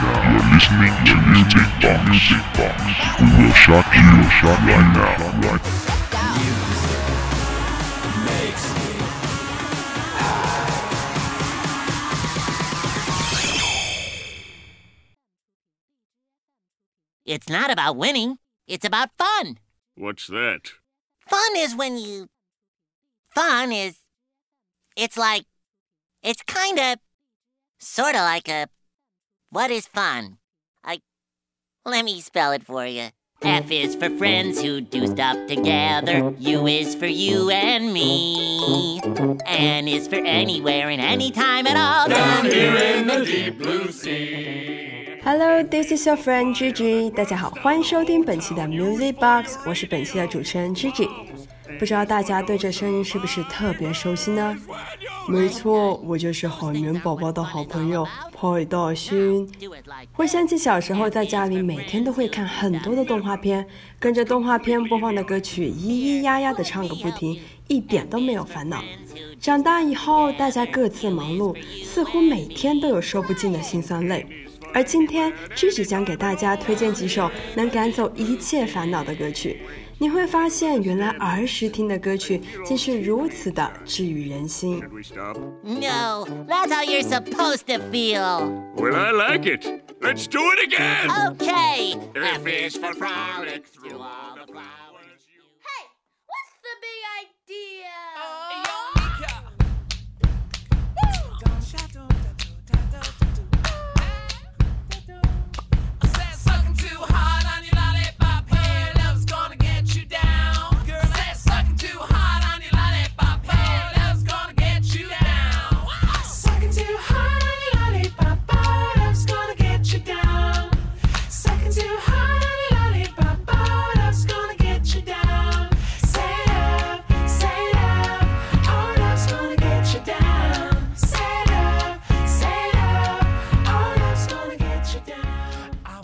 You're listening to Music Box. Music Box. We will shock you, shock right now. Right It's not about winning, it's about fun. What's that? Fun is when you. Fun is. It's like. It's kinda. Sorta like a. What is fun? I. Let me spell it for you. F is for friends who do stuff together. U is for you and me. N is for anywhere and anytime at all. Down here in the deep blue Hello, this is your friend Gigi。大家好，欢迎收听本期的 Music Box，我是本期的主持人 Gigi。不知道大家对这声音是不是特别熟悉呢？ 没错，我就是海绵宝宝的好朋友派大星。回想起小时候在家里每天都会看很多的动画片，跟着动画片播放的歌曲咿咿呀呀的唱个不停，一点都没有烦恼。长大以后，大家各自忙碌，似乎每天都有说不尽的辛酸泪。而今天，Gigi 将给大家推荐几首能赶走一切烦恼的歌曲。你会发现，原来儿时听的歌曲竟是如此的治愈人心。No, that's how you're supposed to feel. Well, I like it. Let's do it again. Okay. F is for frolic through all the flowers. Hey, what's the big idea?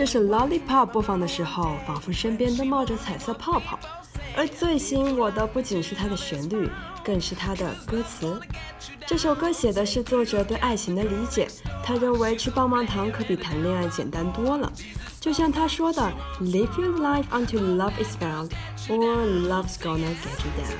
这首《Lollipop》播放的时候，仿佛身边都冒着彩色泡泡。而最吸引我的不仅是它的旋律，更是它的歌词。这首歌写的是作者对爱情的理解，他认为吃棒棒糖可比谈恋爱简单多了。就像他说的：“Live your life until love is found, or love's gonna get you down。”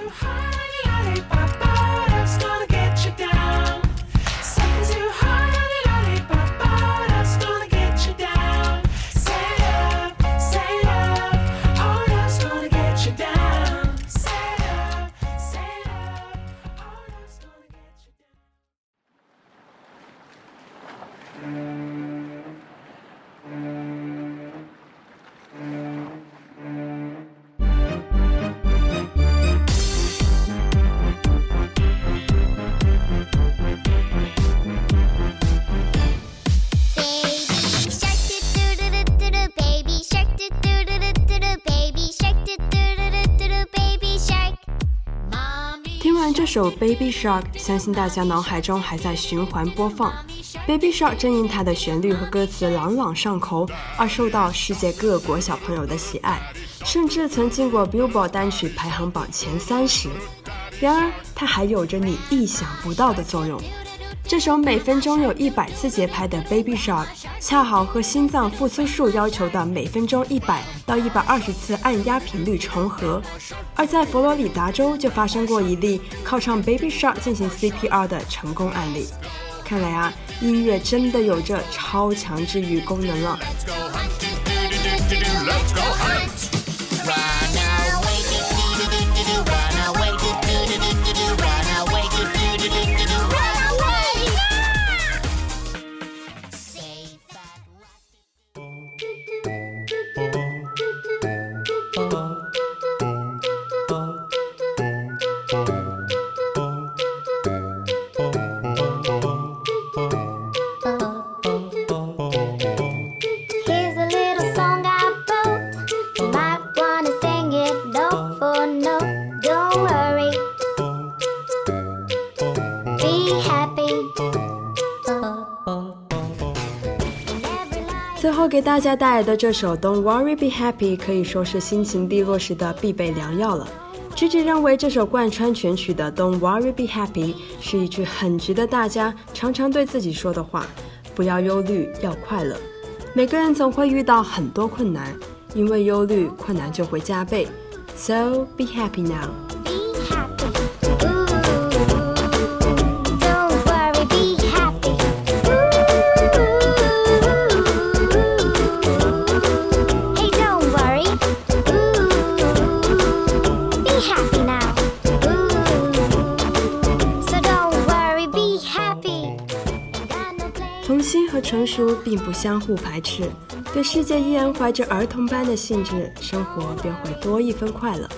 首《Baby Shark》，相信大家脑海中还在循环播放。Baby Shark 正因它的旋律和歌词朗朗上口，而受到世界各国小朋友的喜爱，甚至曾进过 Billboard 单曲排行榜前三十。然而，它还有着你意想不到的作用。这首每分钟有一百次节拍的 Baby Shark，恰好和心脏复苏术要求的每分钟一百到一百二十次按压频率重合。而在佛罗里达州就发生过一例靠唱 Baby Shark 进行 CPR 的成功案例。看来啊，音乐真的有着超强治愈功能了。Let's go 后给大家带来的这首《Don't Worry Be Happy》可以说是心情低落时的必备良药了。芝芝认为这首贯穿全曲的《Don't Worry Be Happy》是一句很值得大家常常对自己说的话：不要忧虑，要快乐。每个人总会遇到很多困难，因为忧虑，困难就会加倍。So be happy now. 童心和成熟并不相互排斥，对世界依然怀着儿童般的兴致，生活便会多一分快乐。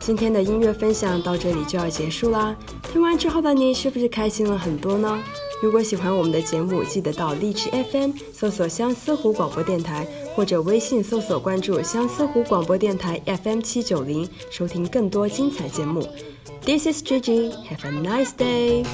今天的音乐分享到这里就要结束啦，听完之后的你是不是开心了很多呢？如果喜欢我们的节目，记得到荔枝 FM 搜索相思湖广播电台，或者微信搜索关注相思湖广播电台 FM 七九零，收听更多精彩节目。This is Gigi. Have a nice day.